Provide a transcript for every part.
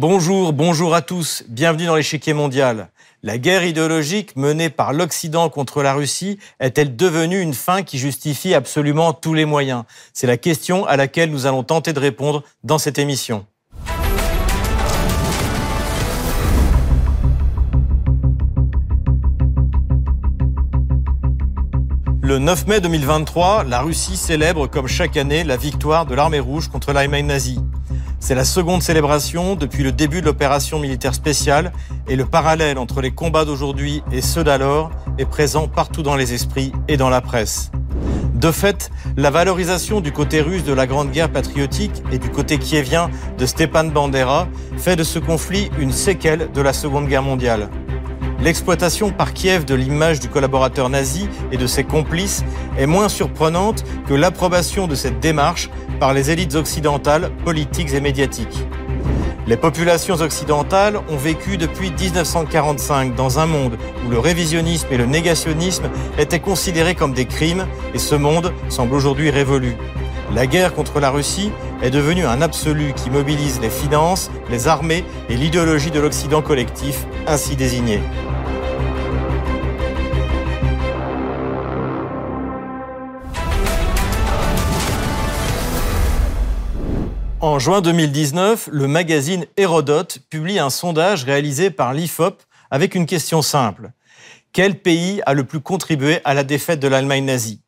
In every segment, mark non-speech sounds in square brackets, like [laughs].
Bonjour, bonjour à tous, bienvenue dans l'échiquier mondial. La guerre idéologique menée par l'Occident contre la Russie est-elle devenue une fin qui justifie absolument tous les moyens? C'est la question à laquelle nous allons tenter de répondre dans cette émission. Le 9 mai 2023, la Russie célèbre comme chaque année la victoire de l'armée rouge contre l'Allemagne nazie. C'est la seconde célébration depuis le début de l'opération militaire spéciale et le parallèle entre les combats d'aujourd'hui et ceux d'alors est présent partout dans les esprits et dans la presse. De fait, la valorisation du côté russe de la Grande Guerre patriotique et du côté kievien de Stepan Bandera fait de ce conflit une séquelle de la Seconde Guerre mondiale. L'exploitation par Kiev de l'image du collaborateur nazi et de ses complices est moins surprenante que l'approbation de cette démarche par les élites occidentales, politiques et médiatiques. Les populations occidentales ont vécu depuis 1945 dans un monde où le révisionnisme et le négationnisme étaient considérés comme des crimes et ce monde semble aujourd'hui révolu. La guerre contre la Russie est devenue un absolu qui mobilise les finances, les armées et l'idéologie de l'Occident collectif, ainsi désigné. En juin 2019, le magazine Hérodote publie un sondage réalisé par l'IFOP avec une question simple. Quel pays a le plus contribué à la défaite de l'Allemagne nazie?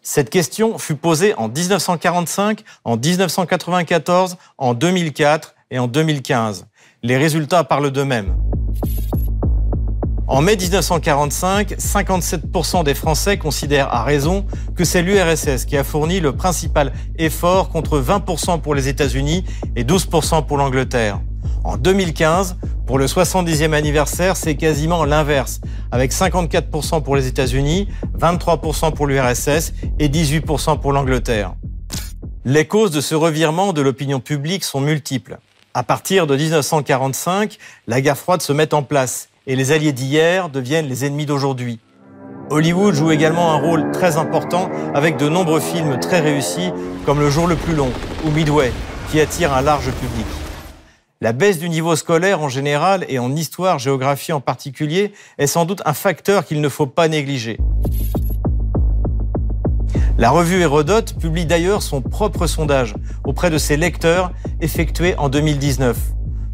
Cette question fut posée en 1945, en 1994, en 2004 et en 2015. Les résultats parlent d'eux-mêmes. En mai 1945, 57% des Français considèrent à raison que c'est l'URSS qui a fourni le principal effort contre 20% pour les États-Unis et 12% pour l'Angleterre. En 2015, pour le 70e anniversaire, c'est quasiment l'inverse, avec 54% pour les États-Unis, 23% pour l'URSS et 18% pour l'Angleterre. Les causes de ce revirement de l'opinion publique sont multiples. À partir de 1945, la guerre froide se met en place et les alliés d'hier deviennent les ennemis d'aujourd'hui. Hollywood joue également un rôle très important avec de nombreux films très réussis comme Le jour le plus long ou Midway qui attirent un large public. La baisse du niveau scolaire en général et en histoire-géographie en particulier est sans doute un facteur qu'il ne faut pas négliger. La revue Hérodote publie d'ailleurs son propre sondage auprès de ses lecteurs effectué en 2019.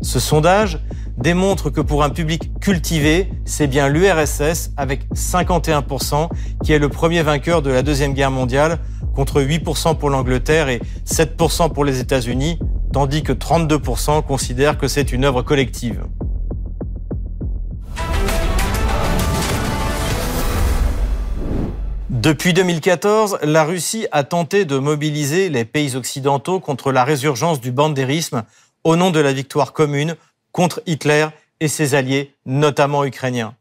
Ce sondage démontre que pour un public cultivé, c'est bien l'URSS avec 51% qui est le premier vainqueur de la Deuxième Guerre mondiale contre 8% pour l'Angleterre et 7% pour les États-Unis, tandis que 32% considèrent que c'est une œuvre collective. Depuis 2014, la Russie a tenté de mobiliser les pays occidentaux contre la résurgence du bandérisme au nom de la victoire commune contre Hitler et ses alliés, notamment ukrainiens.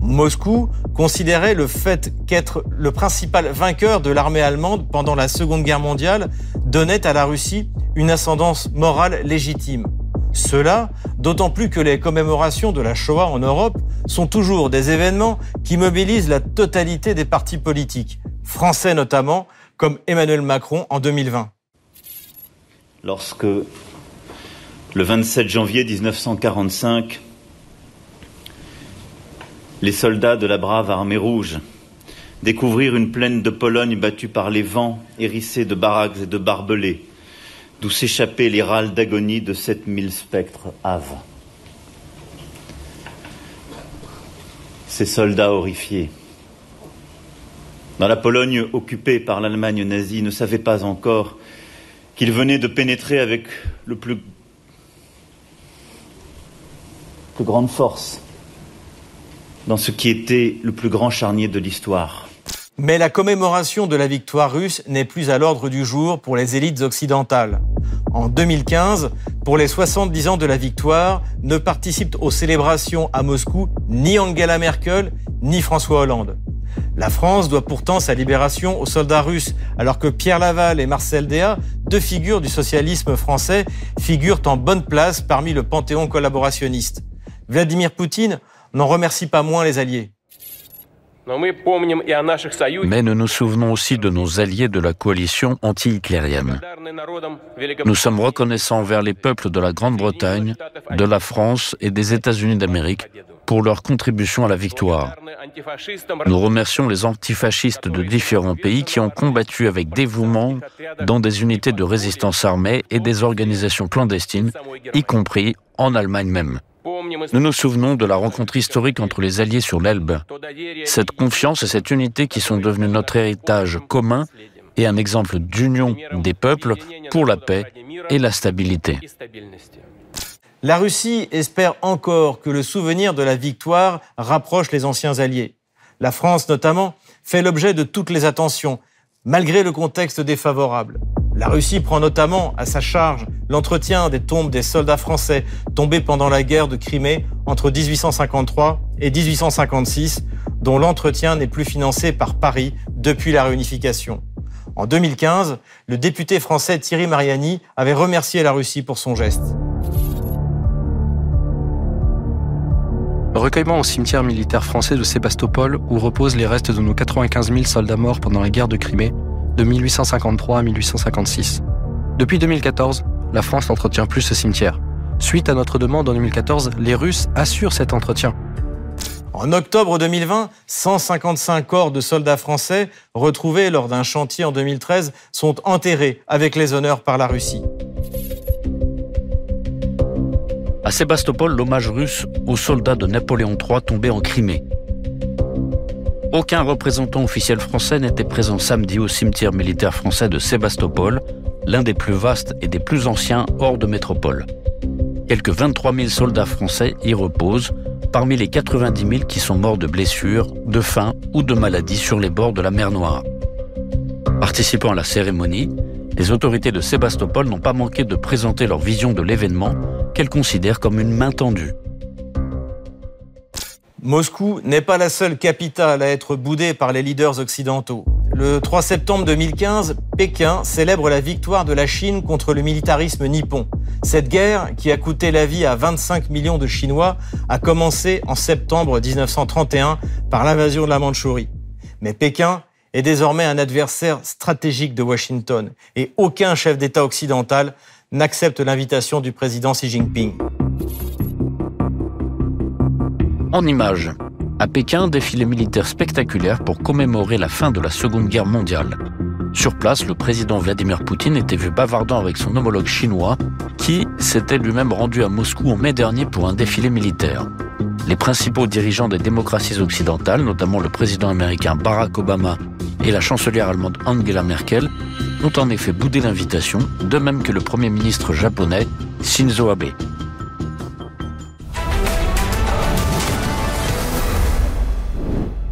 Moscou considérait le fait qu'être le principal vainqueur de l'armée allemande pendant la Seconde Guerre mondiale donnait à la Russie une ascendance morale légitime. Cela, d'autant plus que les commémorations de la Shoah en Europe sont toujours des événements qui mobilisent la totalité des partis politiques, français notamment, comme Emmanuel Macron en 2020. Lorsque le 27 janvier 1945, les soldats de la brave armée rouge découvrirent une plaine de Pologne battue par les vents, hérissée de baraques et de barbelés, d'où s'échappaient les râles d'agonie de 7000 spectres haves. Ces soldats horrifiés, dans la Pologne occupée par l'Allemagne nazie, ne savaient pas encore qu'ils venaient de pénétrer avec le plus de grande force dans ce qui était le plus grand charnier de l'histoire. Mais la commémoration de la victoire russe n'est plus à l'ordre du jour pour les élites occidentales. En 2015, pour les 70 ans de la victoire, ne participent aux célébrations à Moscou ni Angela Merkel ni François Hollande. La France doit pourtant sa libération aux soldats russes, alors que Pierre Laval et Marcel Déat, deux figures du socialisme français, figurent en bonne place parmi le panthéon collaborationniste. Vladimir Poutine n'en remercie pas moins les alliés. Mais nous nous souvenons aussi de nos alliés de la coalition anti-hitlérienne. Nous sommes reconnaissants envers les peuples de la Grande-Bretagne, de la France et des États-Unis d'Amérique pour leur contribution à la victoire. Nous remercions les antifascistes de différents pays qui ont combattu avec dévouement dans des unités de résistance armée et des organisations clandestines, y compris en Allemagne même. Nous nous souvenons de la rencontre historique entre les Alliés sur l'Elbe. Cette confiance et cette unité qui sont devenues notre héritage commun et un exemple d'union des peuples pour la paix et la stabilité. La Russie espère encore que le souvenir de la victoire rapproche les anciens alliés. La France, notamment, fait l'objet de toutes les attentions, malgré le contexte défavorable. La Russie prend notamment à sa charge l'entretien des tombes des soldats français tombés pendant la guerre de Crimée entre 1853 et 1856, dont l'entretien n'est plus financé par Paris depuis la réunification. En 2015, le député français Thierry Mariani avait remercié la Russie pour son geste. Recueillement au cimetière militaire français de Sébastopol où reposent les restes de nos 95 000 soldats morts pendant la guerre de Crimée de 1853 à 1856. Depuis 2014, la France n'entretient plus ce cimetière. Suite à notre demande en 2014, les Russes assurent cet entretien. En octobre 2020, 155 corps de soldats français retrouvés lors d'un chantier en 2013 sont enterrés avec les honneurs par la Russie. À Sébastopol, l'hommage russe aux soldats de Napoléon III tombés en Crimée. Aucun représentant officiel français n'était présent samedi au cimetière militaire français de Sébastopol, l'un des plus vastes et des plus anciens hors de métropole. Quelques 23 000 soldats français y reposent, parmi les 90 000 qui sont morts de blessures, de faim ou de maladies sur les bords de la mer Noire. Participant à la cérémonie, les autorités de Sébastopol n'ont pas manqué de présenter leur vision de l'événement, qu'elles considèrent comme une main tendue. Moscou n'est pas la seule capitale à être boudée par les leaders occidentaux. Le 3 septembre 2015, Pékin célèbre la victoire de la Chine contre le militarisme nippon. Cette guerre, qui a coûté la vie à 25 millions de Chinois, a commencé en septembre 1931 par l'invasion de la Mandchourie. Mais Pékin est désormais un adversaire stratégique de Washington et aucun chef d'État occidental n'accepte l'invitation du président Xi Jinping. En images, à Pékin, défilé militaire spectaculaire pour commémorer la fin de la Seconde Guerre mondiale. Sur place, le président Vladimir Poutine était vu bavardant avec son homologue chinois, qui s'était lui-même rendu à Moscou en mai dernier pour un défilé militaire. Les principaux dirigeants des démocraties occidentales, notamment le président américain Barack Obama et la chancelière allemande Angela Merkel, ont en effet boudé l'invitation, de même que le premier ministre japonais Shinzo Abe.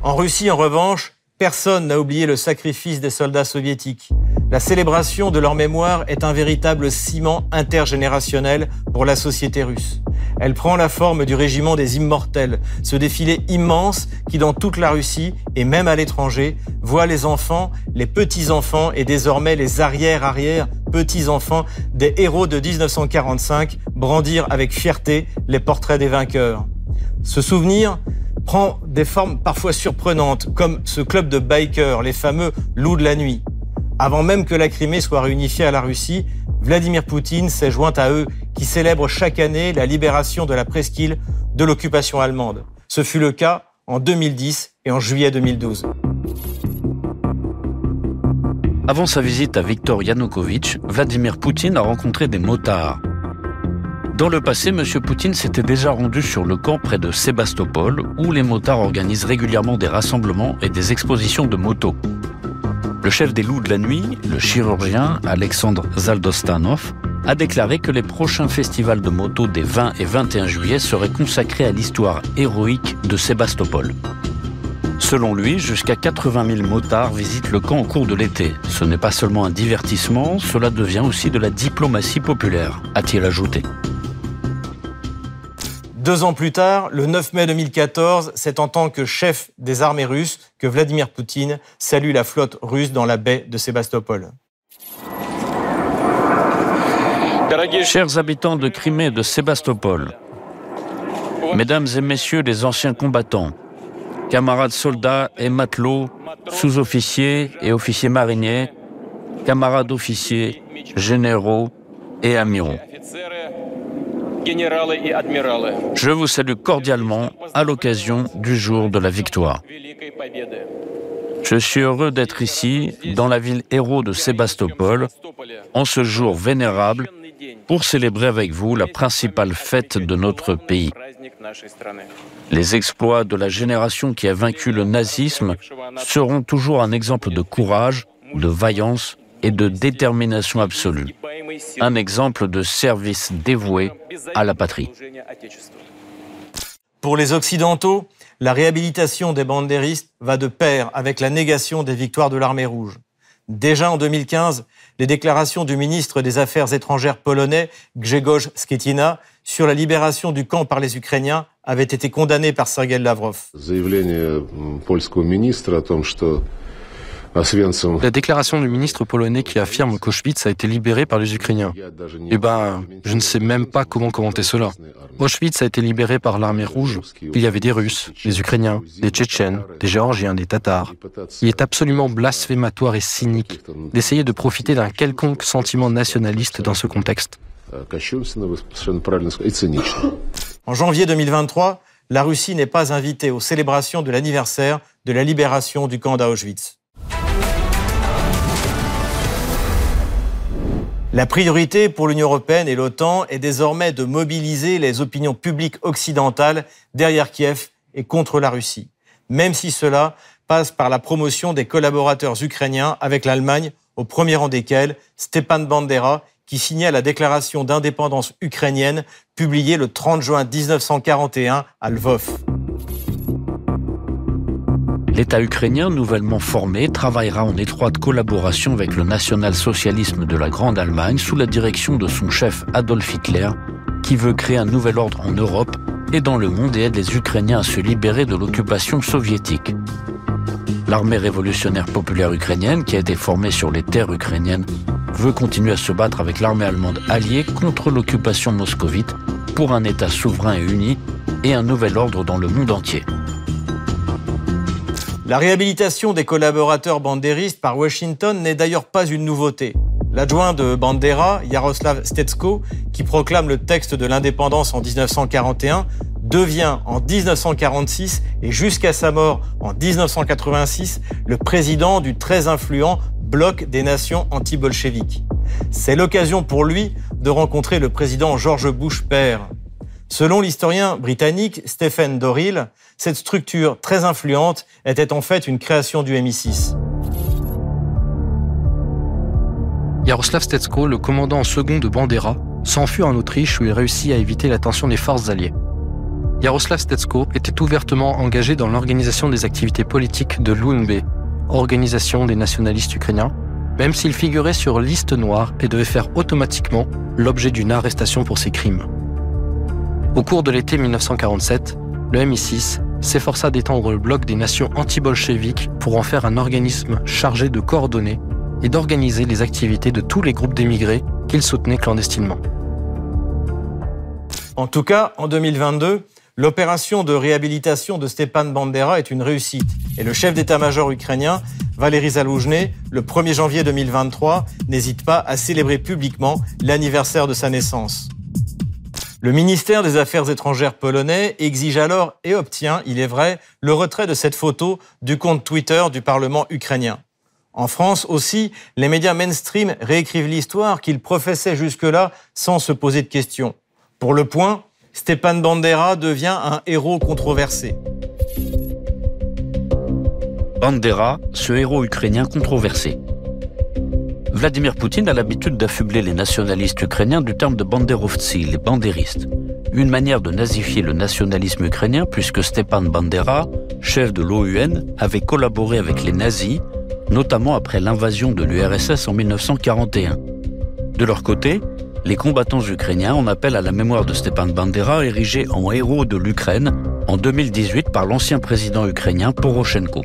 En Russie, en revanche, personne n'a oublié le sacrifice des soldats soviétiques. La célébration de leur mémoire est un véritable ciment intergénérationnel pour la société russe. Elle prend la forme du régiment des immortels, ce défilé immense qui, dans toute la Russie et même à l'étranger, voit les enfants, les petits-enfants et désormais les arrière-arrière-petits-enfants des héros de 1945 brandir avec fierté les portraits des vainqueurs. Ce souvenir, prend des formes parfois surprenantes, comme ce club de bikers, les fameux loups de la nuit. Avant même que la Crimée soit réunifiée à la Russie, Vladimir Poutine s'est joint à eux qui célèbrent chaque année la libération de la presqu'île de l'occupation allemande. Ce fut le cas en 2010 et en juillet 2012. Avant sa visite à Viktor Yanukovych, Vladimir Poutine a rencontré des motards. Dans le passé, M. Poutine s'était déjà rendu sur le camp près de Sébastopol, où les motards organisent régulièrement des rassemblements et des expositions de motos. Le chef des loups de la nuit, le chirurgien Alexandre Zaldostanov, a déclaré que les prochains festivals de motos des 20 et 21 juillet seraient consacrés à l'histoire héroïque de Sébastopol. Selon lui, jusqu'à 80 000 motards visitent le camp au cours de l'été. Ce n'est pas seulement un divertissement, cela devient aussi de la diplomatie populaire, a-t-il ajouté. Deux ans plus tard, le 9 mai 2014, c'est en tant que chef des armées russes que Vladimir Poutine salue la flotte russe dans la baie de Sébastopol. Chers habitants de Crimée et de Sébastopol, mesdames et messieurs les anciens combattants, camarades soldats et matelots, sous-officiers et officiers mariniers, camarades officiers, généraux et amiraux. Je vous salue cordialement à l'occasion du jour de la victoire. Je suis heureux d'être ici, dans la ville héros de Sébastopol, en ce jour vénérable, pour célébrer avec vous la principale fête de notre pays. Les exploits de la génération qui a vaincu le nazisme seront toujours un exemple de courage, de vaillance et de détermination absolue. Un exemple de service dévoué à la patrie. Pour les Occidentaux, la réhabilitation des bandéristes va de pair avec la négation des victoires de l'armée rouge. Déjà en 2015, les déclarations du ministre des Affaires étrangères polonais, Grzegorz Schetina, sur la libération du camp par les Ukrainiens avaient été condamnées par Sergei Lavrov. La déclaration du ministre polonais qui affirme qu'Auschwitz a été libéré par les Ukrainiens. Eh ben, je ne sais même pas comment commenter cela. Auschwitz a été libéré par l'armée rouge. Il y avait des Russes, des Ukrainiens, des Tchétchènes, des Géorgiens, des Tatars. Il est absolument blasphématoire et cynique d'essayer de profiter d'un quelconque sentiment nationaliste dans ce contexte. En janvier 2023, la Russie n'est pas invitée aux célébrations de l'anniversaire de la libération du camp d'Auschwitz. La priorité pour l'Union européenne et l'OTAN est désormais de mobiliser les opinions publiques occidentales derrière Kiev et contre la Russie, même si cela passe par la promotion des collaborateurs ukrainiens avec l'Allemagne, au premier rang desquels Stepan Bandera, qui signait la déclaration d'indépendance ukrainienne publiée le 30 juin 1941 à Lvov. L'État ukrainien nouvellement formé travaillera en étroite collaboration avec le national-socialisme de la Grande Allemagne sous la direction de son chef Adolf Hitler, qui veut créer un nouvel ordre en Europe et dans le monde et aide les Ukrainiens à se libérer de l'occupation soviétique. L'armée révolutionnaire populaire ukrainienne, qui a été formée sur les terres ukrainiennes, veut continuer à se battre avec l'armée allemande alliée contre l'occupation moscovite pour un État souverain et uni et un nouvel ordre dans le monde entier. La réhabilitation des collaborateurs bandéristes par Washington n'est d'ailleurs pas une nouveauté. L'adjoint de Bandera, Yaroslav Stetsko, qui proclame le texte de l'indépendance en 1941, devient en 1946 et jusqu'à sa mort en 1986 le président du très influent bloc des nations anti-bolcheviques. C'est l'occasion pour lui de rencontrer le président George Bush père. Selon l'historien britannique Stephen Doril, cette structure très influente était en fait une création du MI6. Yaroslav Stetsko, le commandant en second de Bandera, s'enfuit en Autriche où il réussit à éviter l'attention des forces alliées. Yaroslav Stetsko était ouvertement engagé dans l'organisation des activités politiques de l'UNB, organisation des nationalistes ukrainiens, même s'il figurait sur liste noire et devait faire automatiquement l'objet d'une arrestation pour ses crimes. Au cours de l'été 1947, le MI6 s'efforça d'étendre le bloc des nations anti-bolcheviques pour en faire un organisme chargé de coordonner et d'organiser les activités de tous les groupes d'émigrés qu'il soutenait clandestinement. En tout cas, en 2022, l'opération de réhabilitation de Stepan Bandera est une réussite. Et le chef d'état-major ukrainien, Valéry Zaloujny, le 1er janvier 2023, n'hésite pas à célébrer publiquement l'anniversaire de sa naissance. Le ministère des Affaires étrangères polonais exige alors et obtient, il est vrai, le retrait de cette photo du compte Twitter du Parlement ukrainien. En France aussi, les médias mainstream réécrivent l'histoire qu'ils professaient jusque-là sans se poser de questions. Pour le point, Stepan Bandera devient un héros controversé. Bandera, ce héros ukrainien controversé. Vladimir Poutine a l'habitude d'affubler les nationalistes ukrainiens du terme de banderovtsi, les bandéristes. Une manière de nazifier le nationalisme ukrainien puisque Stepan Bandera, chef de l'OUN, avait collaboré avec les nazis, notamment après l'invasion de l'URSS en 1941. De leur côté, les combattants ukrainiens en appellent à la mémoire de Stepan Bandera, érigé en héros de l'Ukraine en 2018 par l'ancien président ukrainien Poroshenko.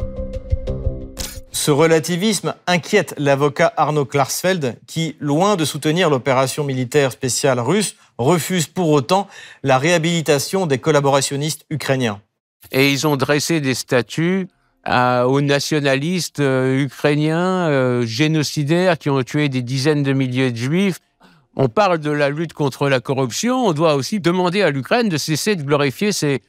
Ce relativisme inquiète l'avocat Arnaud Klarsfeld qui, loin de soutenir l'opération militaire spéciale russe, refuse pour autant la réhabilitation des collaborationnistes ukrainiens. et ils ont dressé des statues aux nationalistes ukrainiens génocidaires qui ont tué des dizaines de milliers de juifs on parle de la lutte contre la corruption, on doit aussi demander à l'Ukraine de cesser de glorifier ces,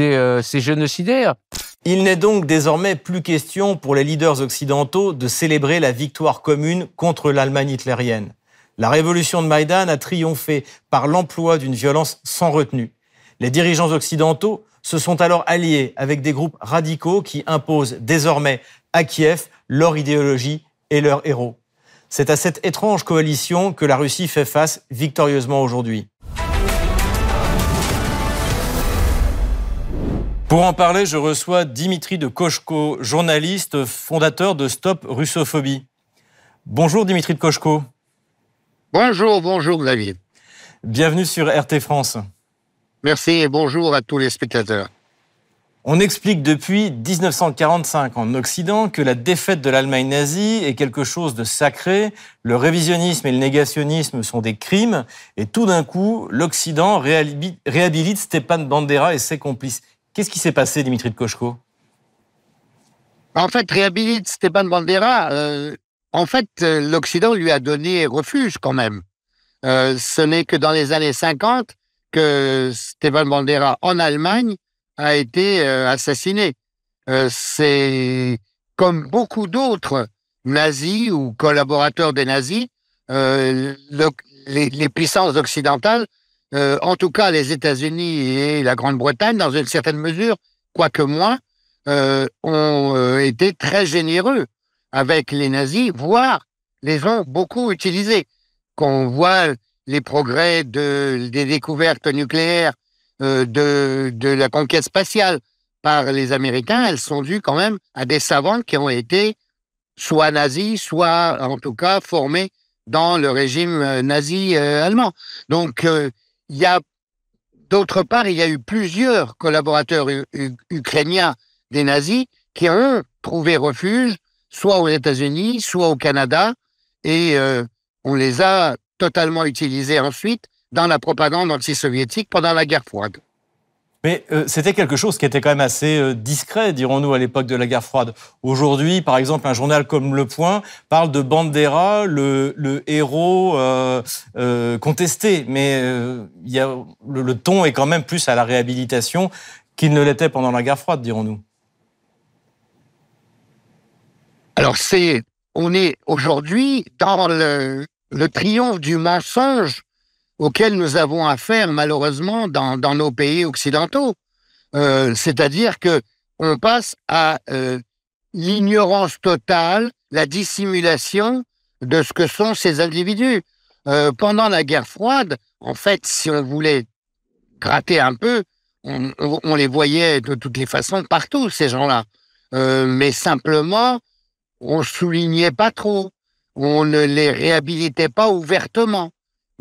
euh, génocidaires. Il n'est donc désormais plus question pour les leaders occidentaux de célébrer la victoire commune contre l'Allemagne hitlérienne. La révolution de Maïdan a triomphé par l'emploi d'une violence sans retenue. Les dirigeants occidentaux se sont alors alliés avec des groupes radicaux qui imposent désormais à Kiev leur idéologie et leurs héros. C'est à cette étrange coalition que la Russie fait face victorieusement aujourd'hui. Pour en parler, je reçois Dimitri de Kochko, journaliste, fondateur de Stop Russophobie. Bonjour Dimitri de Kochko. Bonjour, bonjour David. Bienvenue sur RT France. Merci et bonjour à tous les spectateurs. On explique depuis 1945 en Occident que la défaite de l'Allemagne nazie est quelque chose de sacré, le révisionnisme et le négationnisme sont des crimes, et tout d'un coup, l'Occident réhabilite Stepan Bandera et ses complices. Qu'est-ce qui s'est passé, Dimitri de Kochko En fait, réhabilite Stepan Bandera, euh, en fait, euh, l'Occident lui a donné refuge quand même. Euh, ce n'est que dans les années 50 que Stepan Bandera, en Allemagne, a été assassiné. C'est comme beaucoup d'autres nazis ou collaborateurs des nazis, les, puissances occidentales, en tout cas les États-Unis et la Grande-Bretagne, dans une certaine mesure, quoique moins, ont été très généreux avec les nazis, voire les ont beaucoup utilisés. Qu'on voit les progrès de, des découvertes nucléaires euh, de, la conquête spatiale par les Américains, elles sont dues quand même à des savants qui ont été soit nazis, soit en tout cas formés dans le régime euh, nazi euh, allemand. Donc, il y a d'autre part, il y a eu plusieurs collaborateurs ukrainiens des nazis qui ont trouvé refuge soit aux États-Unis, soit au Canada, et on les a totalement utilisés ensuite dans la propagande anti-soviétique pendant la guerre froide. Mais euh, c'était quelque chose qui était quand même assez euh, discret, dirons-nous, à l'époque de la guerre froide. Aujourd'hui, par exemple, un journal comme Le Point parle de Bandera, le, héros euh, contesté. Mais le, ton est quand même plus à la réhabilitation qu'il ne l'était pendant la guerre froide, dirons-nous. Alors c'est, on est aujourd'hui dans le, le triomphe du mensonge auxquels nous avons affaire malheureusement dans, nos pays occidentaux. Euh, C'est-à-dire que on passe à euh, l'ignorance totale, la dissimulation de ce que sont ces individus. Euh, pendant la guerre froide, en fait, si on voulait gratter un peu, on, on, les voyait de toutes les façons partout, ces gens-là. Mais simplement, on soulignait pas trop, on ne les réhabilitait pas ouvertement.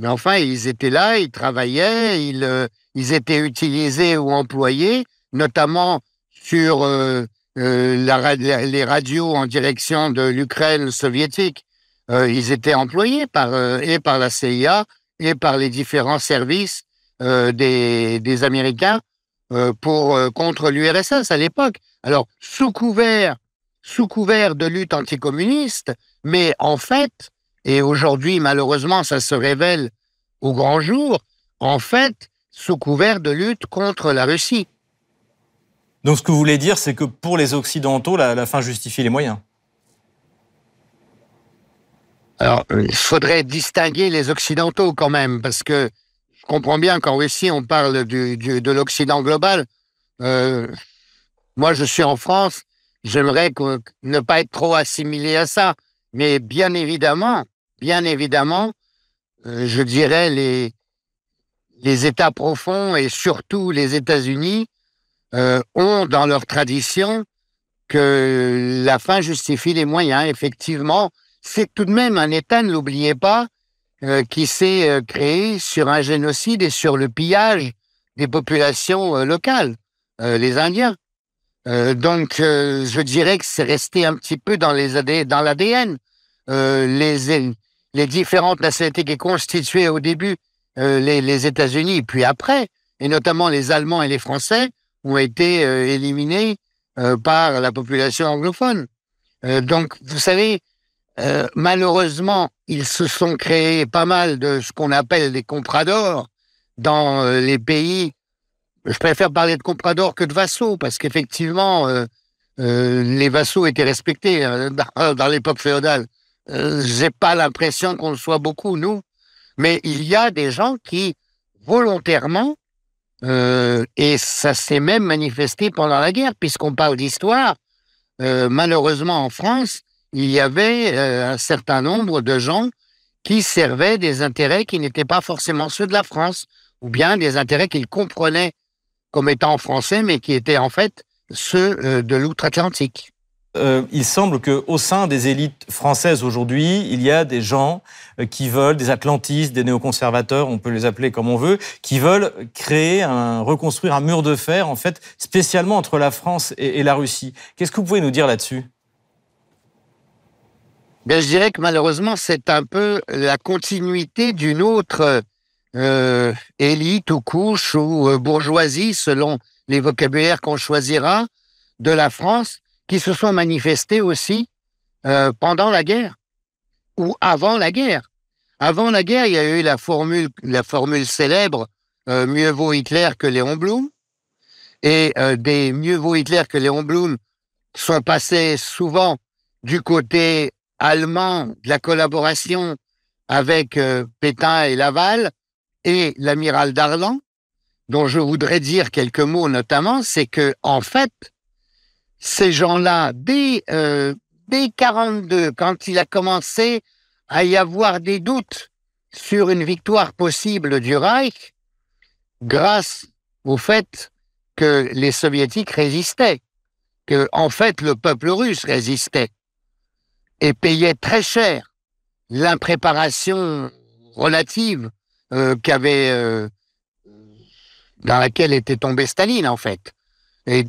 Mais enfin, ils étaient là, ils travaillaient, ils, euh, ils étaient utilisés ou employés, notamment sur euh, euh la, les radios en direction de l'Ukraine soviétique. Ils étaient employés par, et par la CIA et par les différents services des, des Américains pour contre l'URSS à l'époque. Alors, sous couvert, sous couvert de lutte anticommuniste, mais en fait, et aujourd'hui, malheureusement, ça se révèle au grand jour, en fait, sous couvert de lutte contre la Russie. Donc ce que vous voulez dire, c'est que pour les Occidentaux, la, fin justifie les moyens. Alors, il faudrait distinguer les Occidentaux quand même, parce que je comprends bien qu'en Russie, on parle du, de l'Occident global. Euh, moi, je suis en France, j'aimerais ne pas être trop assimilé à ça. Mais bien évidemment, bien évidemment, euh, je dirais les, États profonds et surtout les États-Unis euh, ont dans leur tradition que la fin justifie les moyens. Effectivement, c'est tout de même un État, ne l'oubliez pas, euh, qui s'est créé sur un génocide et sur le pillage des populations locales, les Indiens. donc, je dirais que c'est resté un petit peu dans l'ADN. les les différentes nationalités qui constituaient au début euh, les, États-Unis, puis après, et notamment les Allemands et les Français, ont été éliminés par la population anglophone. donc, vous savez, malheureusement, ils se sont créés pas mal de ce qu'on appelle des compradors dans les pays. Je préfère parler de compradors que de vassaux, parce qu'effectivement, les vassaux étaient respectés hein, [laughs] dans l'époque féodale. Euh, j'ai pas l'impression qu'on le soit beaucoup, nous. Mais il y a des gens qui, volontairement, euh, et ça s'est même manifesté pendant la guerre, puisqu'on parle d'histoire, euh, malheureusement en France, il y avait un certain nombre de gens qui servaient des intérêts qui n'étaient pas forcément ceux de la France, ou bien des intérêts qu'ils comprenaient comme étant français, mais qui étaient en fait ceux de l'outre-Atlantique. Euh, il semble qu'au sein des élites françaises aujourd'hui, il y a des gens euh, qui veulent, des atlantistes, des néoconservateurs, on peut les appeler comme on veut, qui veulent créer reconstruire un mur de fer, en fait, spécialement entre la France et, la Russie. Qu'est-ce que vous pouvez nous dire là-dessus? Ben, je dirais que malheureusement, c'est un peu la continuité d'une autre euh, élite ou couche ou bourgeoisie, selon les vocabulaires qu'on choisira, de la France, qui se sont manifestés aussi euh, pendant la guerre ou avant la guerre. Avant la guerre, il y a eu la formule, la formule célèbre euh, mieux vaut Hitler que Léon Blum. Et euh, des mieux vaut Hitler que Léon Blum sont passés souvent du côté allemand de la collaboration avec Pétain et Laval et l'amiral Darlan, dont je voudrais dire quelques mots notamment, c'est que en fait, ces gens-là, dès, euh, dès 42, quand il a commencé à y avoir des doutes sur une victoire possible du Reich, grâce au fait que les soviétiques résistaient, que en fait le peuple russe résistait et payait très cher l'impréparation relative euh, qu'avait euh, dans laquelle était tombé Staline en fait. Et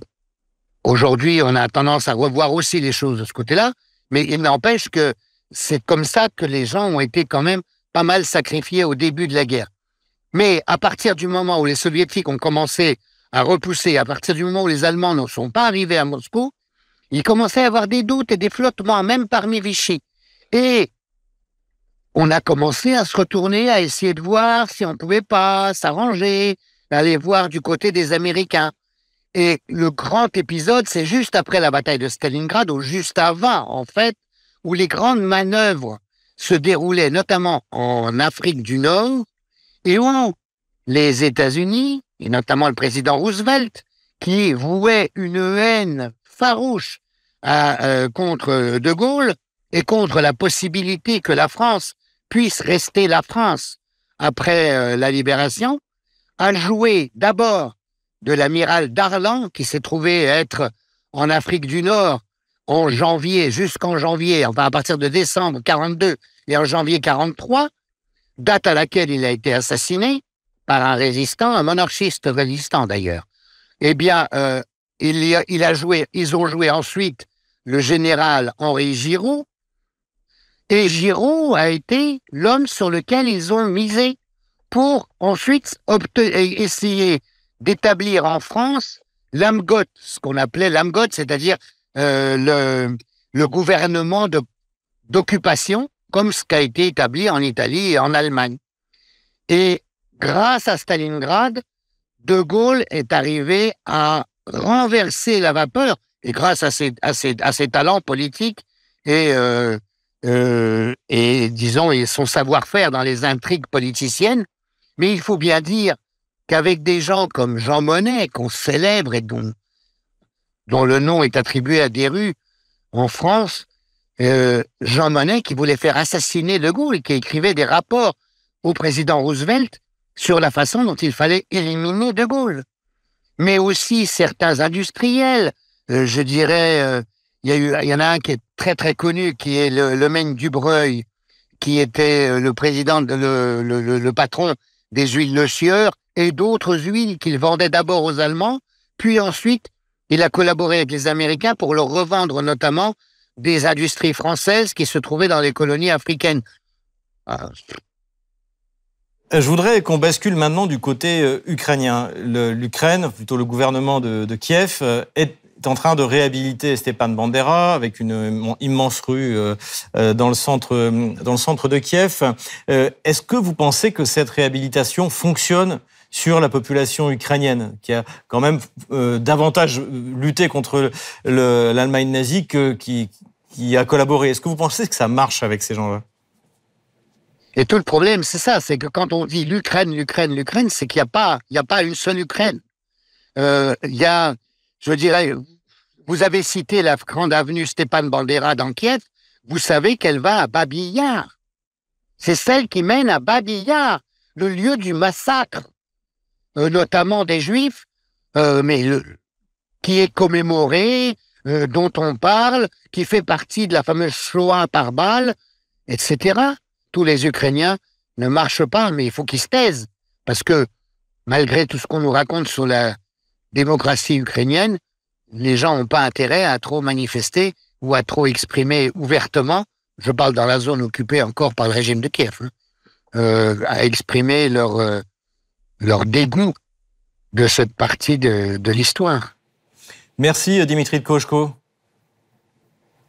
Aujourd'hui, on a tendance à revoir aussi les choses de ce côté-là, mais il n'empêche que c'est comme ça que les gens ont été quand même pas mal sacrifiés au début de la guerre. Mais à partir du moment où les soviétiques ont commencé à repousser, à partir du moment où les Allemands ne sont pas arrivés à Moscou, il commençait à avoir des doutes et des flottements, même parmi Vichy. Et on a commencé à se retourner, à essayer de voir si on pouvait pas s'arranger, aller voir du côté des Américains. Et le grand épisode, c'est juste après la bataille de Stalingrad, ou juste avant, en fait, où les grandes manœuvres se déroulaient notamment en Afrique du Nord, et où les États-Unis, et notamment le président Roosevelt, qui vouait une haine farouche euh, contre De Gaulle et contre la possibilité que la France puisse rester la France après euh, la libération, a joué d'abord de l'amiral Darlan, qui s'est trouvé être en Afrique du Nord en janvier, jusqu'en janvier, enfin à partir de décembre 42 et en janvier 43, date à laquelle il a été assassiné par un résistant, un monarchiste résistant d'ailleurs. Eh bien, euh, il, a, il a joué, ils ont joué ensuite le général Henri Giraud, et Giraud a été l'homme sur lequel ils ont misé pour ensuite essayer d'établir en France l'AMGOT, ce qu'on appelait l'AMGOT, c'est-à-dire euh, le, gouvernement d'occupation, comme ce qui a été établi en Italie et en Allemagne. Et grâce à Stalingrad, De Gaulle est arrivé à renverser la vapeur, et grâce à ses, talents politiques et, euh, euh, et disons, et son savoir-faire dans les intrigues politiciennes, mais il faut bien dire qu'avec des gens comme Jean Monnet, qu'on célèbre et dont, dont le nom est attribué à des rues en France, euh, Jean Monnet qui voulait faire assassiner De Gaulle qui écrivait des rapports au président Roosevelt sur la façon dont il fallait éliminer De Gaulle. Mais aussi certains industriels, euh, je dirais, euh, il y, y en a un qui est très très connu, qui est le, le Dubreuil, qui était le président, le, le, le patron des huiles Le Sieur, et d'autres huiles qu'il vendait d'abord aux Allemands, puis ensuite il a collaboré avec les Américains pour leur revendre notamment des industries françaises qui se trouvaient dans les colonies africaines. Ah. Je voudrais qu'on bascule maintenant du côté euh, ukrainien. L'Ukraine, plutôt le gouvernement de, de Kiev, euh, est en train de réhabiliter Stepan Bandera avec une immense rue dans le centre dans le centre de Kiev. Est-ce que vous pensez que cette réhabilitation fonctionne sur la population ukrainienne, qui a quand même davantage lutté contre l'Allemagne nazie que qui, qui a collaboré Est-ce que vous pensez que ça marche avec ces gens-là? Et tout le problème, c'est ça, c'est que quand on dit l'Ukraine, l'Ukraine, l'Ukraine, c'est qu'il n'y a pas, il y a pas une seule Ukraine. Euh, il y a, je dirais, vous avez cité la grande avenue Stepan Bandera dans. Vous savez qu'elle va à Babillard. C'est celle qui mène à Babillard, le lieu du massacre, euh, notamment des Juifs, euh, mais qui est commémoré, euh, dont on parle, qui fait partie de la fameuse Shoah par balle, etc tous les Ukrainiens ne marchent pas, mais il faut qu'ils se taisent. Parce que, malgré tout ce qu'on nous raconte sur la démocratie ukrainienne, les gens n'ont pas intérêt à trop manifester ou à trop exprimer ouvertement, je parle dans la zone occupée encore par le régime de Kiev, hein, euh, à exprimer leur, euh, leur dégoût de cette partie de, de l'histoire. Merci Dimitri Kochko.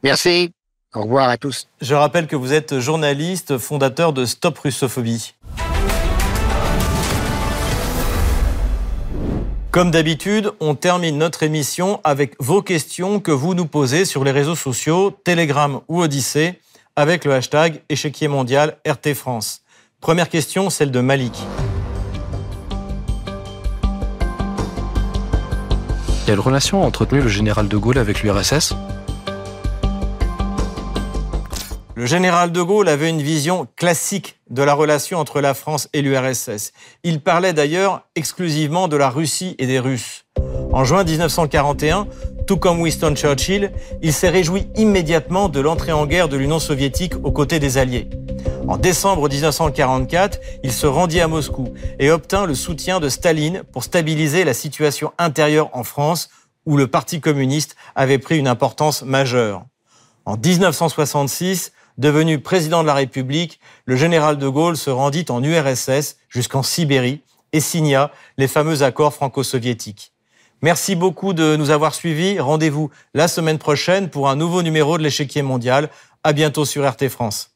Merci. Au revoir à tous. Je rappelle que vous êtes journaliste, fondateur de Stop Russophobie. Comme d'habitude, on termine notre émission avec vos questions que vous nous posez sur les réseaux sociaux, Telegram ou Odyssée, avec le hashtag échiquier mondial RT France. Première question, celle de Malik. Quelle relation a entretenu le général de Gaulle avec l'URSS Le général de Gaulle avait une vision classique de la relation entre la France et l'URSS. Il parlait d'ailleurs exclusivement de la Russie et des Russes. En juin 1941, tout comme Winston Churchill, il s'est réjoui immédiatement de l'entrée en guerre de l'Union soviétique aux côtés des Alliés. En décembre 1944, il se rendit à Moscou et obtint le soutien de Staline pour stabiliser la situation intérieure en France, où le Parti communiste avait pris une importance majeure. En 1966, Devenu président de la République, le général de Gaulle se rendit en URSS jusqu'en Sibérie et signa les fameux accords franco-soviétiques. Merci beaucoup de nous avoir suivis. Rendez-vous la semaine prochaine pour un nouveau numéro de l'échiquier mondial. À bientôt sur RT France.